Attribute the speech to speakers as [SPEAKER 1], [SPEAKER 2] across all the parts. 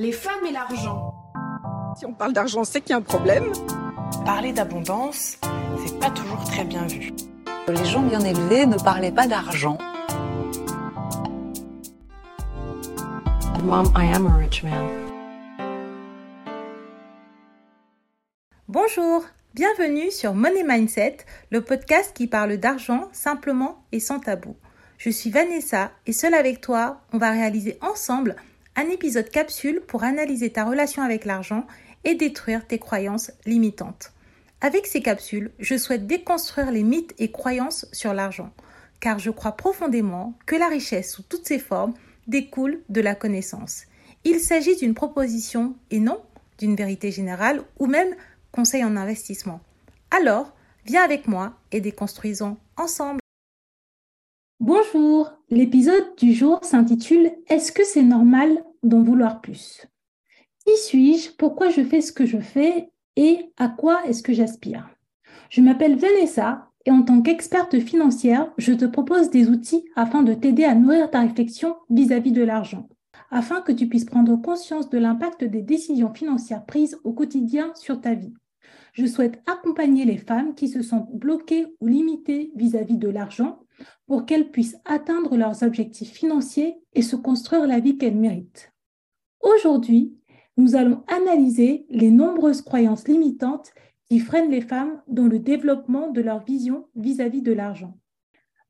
[SPEAKER 1] les femmes et l'argent.
[SPEAKER 2] Si on parle d'argent, c'est qu'il y a un problème.
[SPEAKER 3] Parler d'abondance, c'est pas toujours très bien vu.
[SPEAKER 4] Les gens bien élevés ne parlaient pas d'argent.
[SPEAKER 5] Mom, I am a rich man.
[SPEAKER 6] Bonjour, bienvenue sur Money Mindset, le podcast qui parle d'argent simplement et sans tabou. Je suis Vanessa et seule avec toi, on va réaliser ensemble un épisode capsule pour analyser ta relation avec l'argent et détruire tes croyances limitantes. Avec ces capsules, je souhaite déconstruire les mythes et croyances sur l'argent, car je crois profondément que la richesse sous toutes ses formes découle de la connaissance. Il s'agit d'une proposition et non d'une vérité générale ou même conseil en investissement. Alors, viens avec moi et déconstruisons ensemble. Bonjour, l'épisode du jour s'intitule Est-ce que c'est normal d'en vouloir plus. Qui suis-je? Pourquoi je fais ce que je fais? Et à quoi est-ce que j'aspire? Je m'appelle Vanessa et en tant qu'experte financière, je te propose des outils afin de t'aider à nourrir ta réflexion vis-à-vis de l'argent, afin que tu puisses prendre conscience de l'impact des décisions financières prises au quotidien sur ta vie. Je souhaite accompagner les femmes qui se sentent bloquées ou limitées vis-à-vis de l'argent pour qu'elles puissent atteindre leurs objectifs financiers et se construire la vie qu'elles méritent. Aujourd'hui, nous allons analyser les nombreuses croyances limitantes qui freinent les femmes dans le développement de leur vision vis-à-vis de l'argent.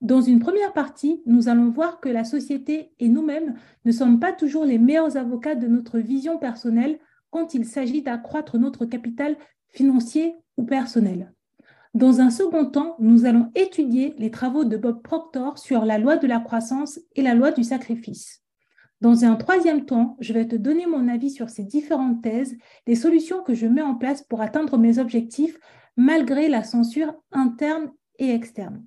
[SPEAKER 6] Dans une première partie, nous allons voir que la société et nous-mêmes ne sommes pas toujours les meilleurs avocats de notre vision personnelle quand il s'agit d'accroître notre capital financier ou personnel. Dans un second temps, nous allons étudier les travaux de Bob Proctor sur la loi de la croissance et la loi du sacrifice. Dans un troisième temps, je vais te donner mon avis sur ces différentes thèses, les solutions que je mets en place pour atteindre mes objectifs malgré la censure interne et externe.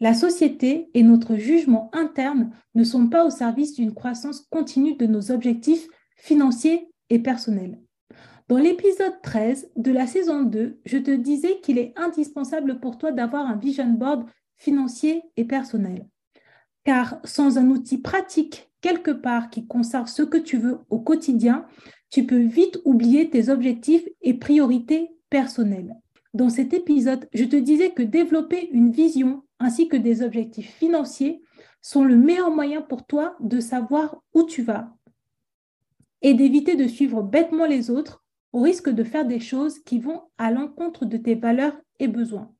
[SPEAKER 6] La société et notre jugement interne ne sont pas au service d'une croissance continue de nos objectifs financiers et personnels. Dans l'épisode 13 de la saison 2, je te disais qu'il est indispensable pour toi d'avoir un vision board financier et personnel. Car sans un outil pratique quelque part qui conserve ce que tu veux au quotidien, tu peux vite oublier tes objectifs et priorités personnelles. Dans cet épisode, je te disais que développer une vision ainsi que des objectifs financiers sont le meilleur moyen pour toi de savoir où tu vas et d'éviter de suivre bêtement les autres au risque de faire des choses qui vont à l'encontre de tes valeurs et besoins.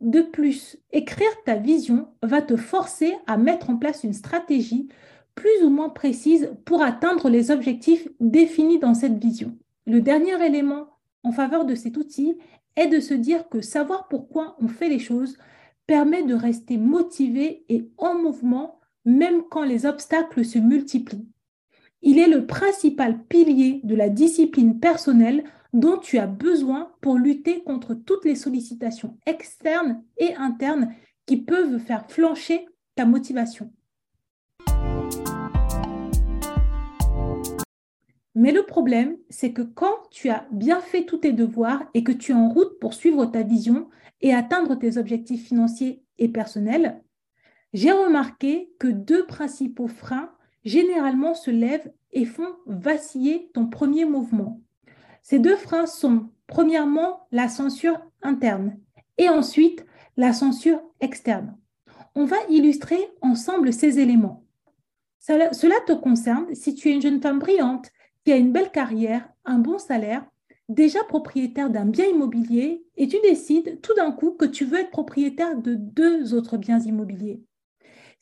[SPEAKER 6] De plus, écrire ta vision va te forcer à mettre en place une stratégie plus ou moins précise pour atteindre les objectifs définis dans cette vision. Le dernier élément en faveur de cet outil est de se dire que savoir pourquoi on fait les choses permet de rester motivé et en mouvement même quand les obstacles se multiplient. Il est le principal pilier de la discipline personnelle dont tu as besoin pour lutter contre toutes les sollicitations externes et internes qui peuvent faire flancher ta motivation. Mais le problème, c'est que quand tu as bien fait tous tes devoirs et que tu es en route pour suivre ta vision et atteindre tes objectifs financiers et personnels, j'ai remarqué que deux principaux freins généralement se lèvent et font vaciller ton premier mouvement. Ces deux freins sont, premièrement, la censure interne et ensuite la censure externe. On va illustrer ensemble ces éléments. Cela, te concerne si tu es une jeune femme brillante qui a une belle carrière, un bon salaire, déjà propriétaire d'un bien immobilier et tu décides tout d'un coup que tu veux être propriétaire de deux autres biens immobiliers.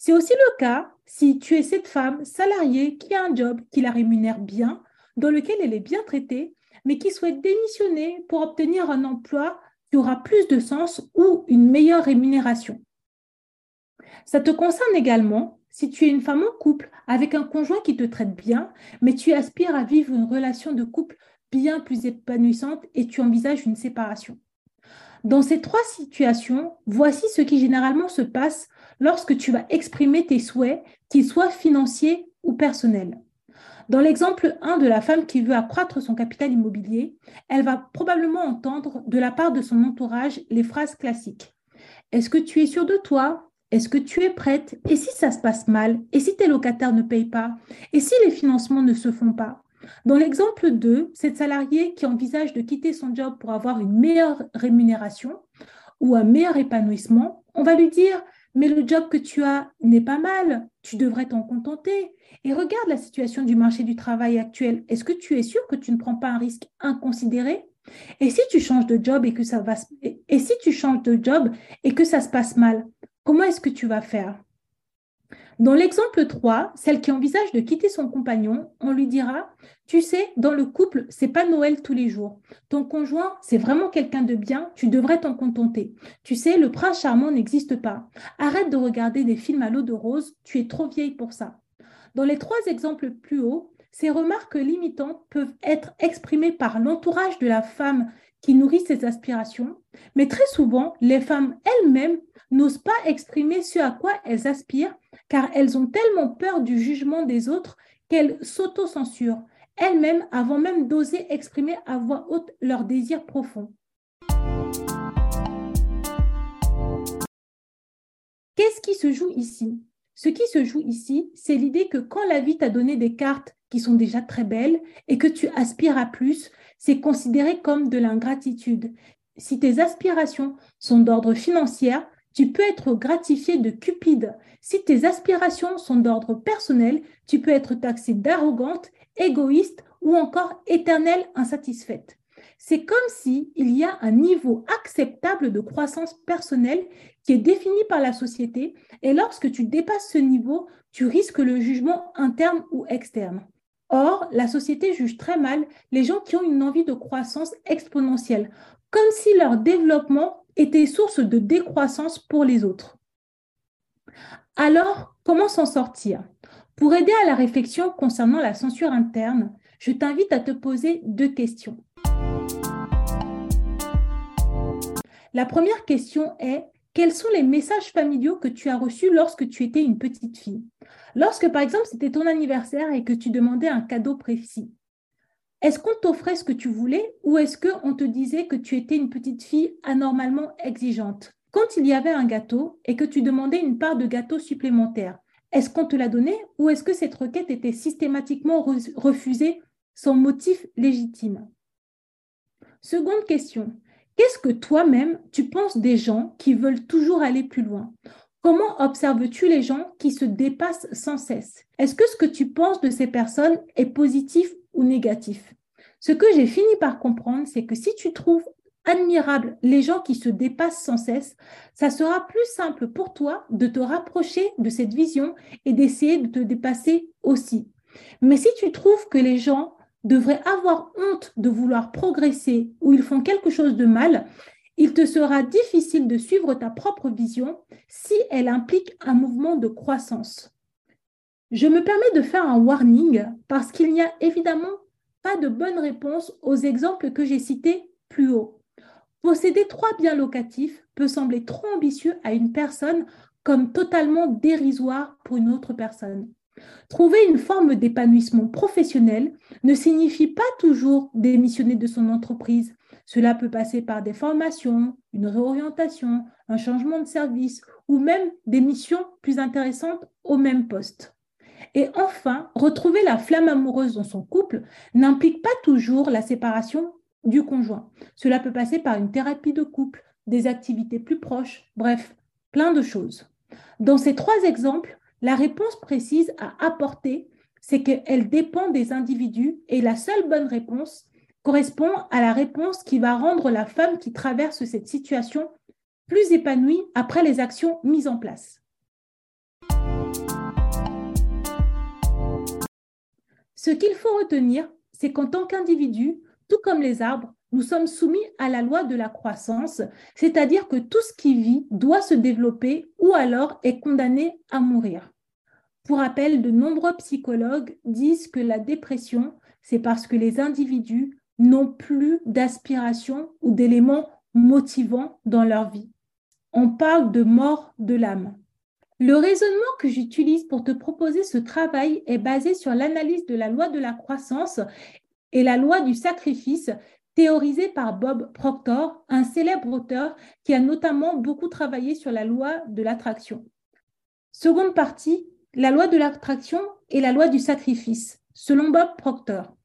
[SPEAKER 6] C'est aussi le cas si tu es cette femme salariée qui a un job qui la rémunère bien, dans lequel elle est bien traitée, mais qui souhaite démissionner pour obtenir un emploi qui aura plus de sens ou une meilleure rémunération. Ça te concerne également si tu es une femme en couple avec un conjoint qui te traite bien, mais tu aspires à vivre une relation de couple bien plus épanouissante et tu envisages une séparation. Dans ces trois situations, voici ce qui généralement se passe lorsque tu vas exprimer tes souhaits, qu'ils soient financiers ou personnels. Dans l'exemple 1 de la femme qui veut accroître son capital immobilier, elle va probablement entendre de la part de son entourage les phrases classiques. Est-ce que tu es sûr de toi? Est-ce que tu es prête? Et si ça se passe mal? Et si tes locataires ne payent pas? Et si les financements ne se font pas? Dans l'exemple 2, cette salariée qui envisage de quitter son job pour avoir une meilleure rémunération ou un meilleur épanouissement, on va lui dire mais le job que tu as n'est pas mal, tu devrais t'en contenter. Et regarde la situation du marché du travail actuel. Est-ce que tu es sûr que tu ne prends pas un risque inconsidéré? Et si tu changes de job et que ça va et si tu changes de job et que ça se passe mal, comment est-ce que tu vas faire? Dans l'exemple 3, celle qui envisage de quitter son compagnon, on lui dira Tu sais, dans le couple, c'est pas Noël tous les jours. Ton conjoint, c'est vraiment quelqu'un de bien, tu devrais t'en contenter. Tu sais, le prince charmant n'existe pas. Arrête de regarder des films à l'eau de rose, tu es trop vieille pour ça. Dans les trois exemples plus hauts, ces remarques limitantes peuvent être exprimées par l'entourage de la femme qui nourrit ses aspirations, mais très souvent, les femmes elles-mêmes n'osent pas exprimer ce à quoi elles aspirent car elles ont tellement peur du jugement des autres qu'elles s'auto-censurent elles-mêmes avant même d'oser exprimer à voix haute leurs désirs profonds. Qu'est-ce qui se joue ici? Ce qui se joue ici, c'est l'idée que quand la vie t'a donné des cartes qui sont déjà très belles et que tu aspires à plus, c'est considéré comme de l'ingratitude. Si tes aspirations sont d'ordre financier, tu peux être gratifié de cupide. Si tes aspirations sont d'ordre personnel, tu peux être taxé d'arrogante, égoïste ou encore éternelle insatisfaite. C'est comme s'il y a un niveau acceptable de croissance personnelle qui est défini par la société et lorsque tu dépasses ce niveau, tu risques le jugement interne ou externe. Or, la société juge très mal les gens qui ont une envie de croissance exponentielle, comme si leur développement était source de décroissance pour les autres. Alors, comment s'en sortir? Pour aider à la réflexion concernant la censure interne, je t'invite à te poser deux questions. La première question est quels sont les messages familiaux que tu as reçus lorsque tu étais une petite fille? Lorsque, par exemple, c'était ton anniversaire et que tu demandais un cadeau précis, est-ce qu'on t'offrait ce que tu voulais ou est-ce qu'on te disait que tu étais une petite fille anormalement exigeante? Quand il y avait un gâteau et que tu demandais une part de gâteau supplémentaire, est-ce qu'on te l'a donné ou est-ce que cette requête était systématiquement refusée sans motif légitime? Seconde question, qu'est-ce que toi-même tu penses des gens qui veulent toujours aller plus loin? Comment observes-tu les gens qui se dépassent sans cesse? Est-ce que ce que tu penses de ces personnes est positif ou négatif? Ce que j'ai fini par comprendre, c'est que si tu trouves admirable les gens qui se dépassent sans cesse, ça sera plus simple pour toi de te rapprocher de cette vision et d'essayer de te dépasser aussi. Mais si tu trouves que les gens devraient avoir honte de vouloir progresser ou ils font quelque chose de mal, il te sera difficile de suivre ta propre vision si elle implique un mouvement de croissance. Je me permets de faire un warning parce qu'il n'y a évidemment pas de bonne réponse aux exemples que j'ai cités plus haut. Posséder trois biens locatifs peut sembler trop ambitieux à une personne comme totalement dérisoire pour une autre personne. Trouver une forme d'épanouissement professionnel ne signifie pas toujours démissionner de son entreprise. Cela peut passer par des formations, une réorientation, un changement de service ou même des missions plus intéressantes au même poste. Et enfin, retrouver la flamme amoureuse dans son couple n'implique pas toujours la séparation du conjoint. Cela peut passer par une thérapie de couple, des activités plus proches, bref, plein de choses. Dans ces trois exemples, la réponse précise à apporter, c'est qu'elle dépend des individus et la seule bonne réponse correspond à la réponse qui va rendre la femme qui traverse cette situation plus épanouie après les actions mises en place. Ce qu'il faut retenir, c'est qu'en tant qu'individu, tout comme les arbres, nous sommes soumis à la loi de la croissance, c'est-à-dire que tout ce qui vit doit se développer ou alors est condamné à mourir. Pour rappel, de nombreux psychologues disent que la dépression, c'est parce que les individus n'ont plus d'aspiration ou d'éléments motivants dans leur vie. On parle de mort de l'âme. Le raisonnement que j'utilise pour te proposer ce travail est basé sur l'analyse de la loi de la croissance et la loi du sacrifice théorisée par Bob Proctor, un célèbre auteur qui a notamment beaucoup travaillé sur la loi de l'attraction. Seconde partie, la loi de l'attraction et la loi du sacrifice, selon Bob Proctor.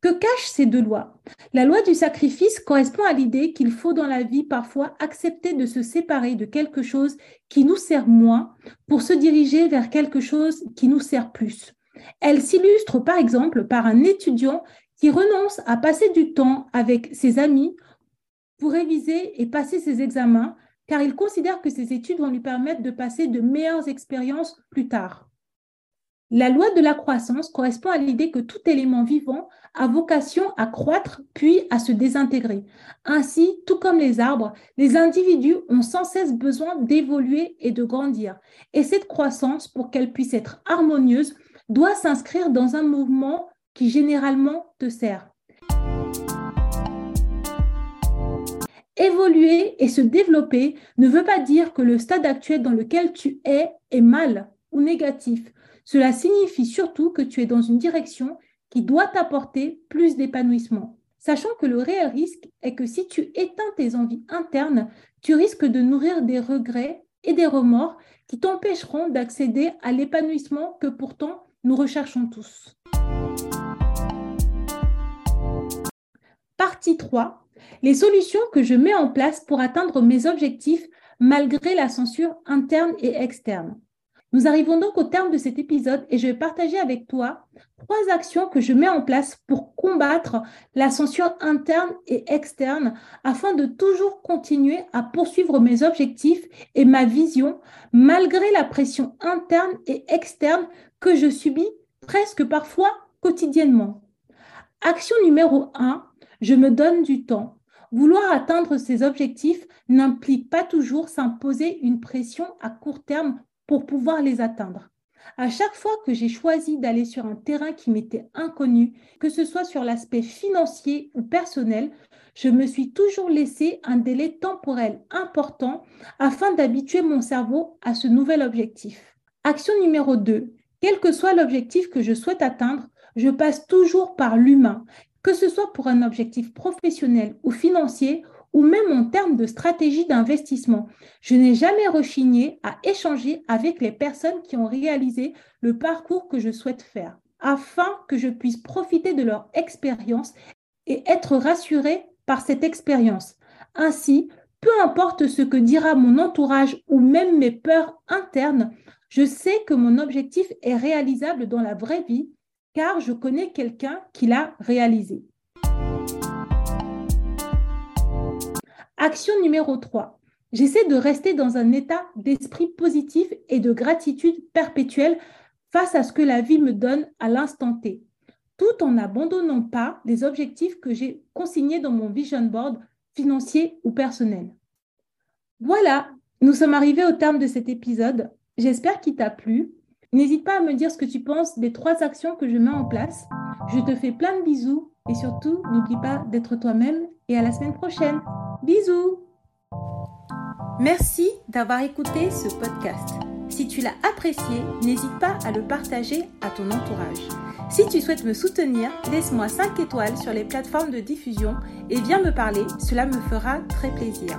[SPEAKER 6] Que cachent ces deux lois? La loi du sacrifice correspond à l'idée qu'il faut dans la vie parfois accepter de se séparer de quelque chose qui nous sert moins pour se diriger vers quelque chose qui nous sert plus. Elle s'illustre par exemple par un étudiant qui renonce à passer du temps avec ses amis pour réviser et passer ses examens car il considère que ses études vont lui permettre de passer de meilleures expériences plus tard. La loi de la croissance correspond à l'idée que tout élément vivant a vocation à croître puis à se désintégrer. Ainsi, tout comme les arbres, les individus ont sans cesse besoin d'évoluer et de grandir. Et cette croissance, pour qu'elle puisse être harmonieuse, doit s'inscrire dans un mouvement qui généralement te sert. Évoluer et se développer ne veut pas dire que le stade actuel dans lequel tu es est mal ou négatif. Cela signifie surtout que tu es dans une direction qui doit t'apporter plus d'épanouissement. Sachant que le réel risque est que si tu éteins tes envies internes, tu risques de nourrir des regrets et des remords qui t'empêcheront d'accéder à l'épanouissement que pourtant nous recherchons tous. Partie 3. Les solutions que je mets en place pour atteindre mes objectifs malgré la censure interne et externe. Nous arrivons donc au terme de cet épisode et je vais partager avec toi trois actions que je mets en place pour combattre la censure interne et externe afin de toujours continuer à poursuivre mes objectifs et ma vision malgré la pression interne et externe que je subis presque parfois quotidiennement. Action numéro 1, je me donne du temps. Vouloir atteindre ces objectifs n'implique pas toujours s'imposer une pression à court terme pour pouvoir les atteindre. À chaque fois que j'ai choisi d'aller sur un terrain qui m'était inconnu, que ce soit sur l'aspect financier ou personnel, je me suis toujours laissé un délai temporel important afin d'habituer mon cerveau à ce nouvel objectif. Action numéro 2. Quel que soit l'objectif que je souhaite atteindre, je passe toujours par l'humain, que ce soit pour un objectif professionnel ou financier ou même en termes de stratégie d'investissement. Je n'ai jamais rechigné à échanger avec les personnes qui ont réalisé le parcours que je souhaite faire, afin que je puisse profiter de leur expérience et être rassuré par cette expérience. Ainsi, peu importe ce que dira mon entourage ou même mes peurs internes, je sais que mon objectif est réalisable dans la vraie vie car je connais quelqu'un qui l'a réalisé. Action numéro 3. J'essaie de rester dans un état d'esprit positif et de gratitude perpétuelle face à ce que la vie me donne à l'instant T, tout en n'abandonnant pas les objectifs que j'ai consignés dans mon vision board financier ou personnel. Voilà, nous sommes arrivés au terme de cet épisode. J'espère qu'il t'a plu. N'hésite pas à me dire ce que tu penses des trois actions que je mets en place. Je te fais plein de bisous et surtout, n'oublie pas d'être toi-même et à la semaine prochaine. Bisous Merci d'avoir écouté ce podcast. Si tu l'as apprécié, n'hésite pas à le partager à ton entourage. Si tu souhaites me soutenir, laisse-moi 5 étoiles sur les plateformes de diffusion et viens me parler, cela me fera très plaisir.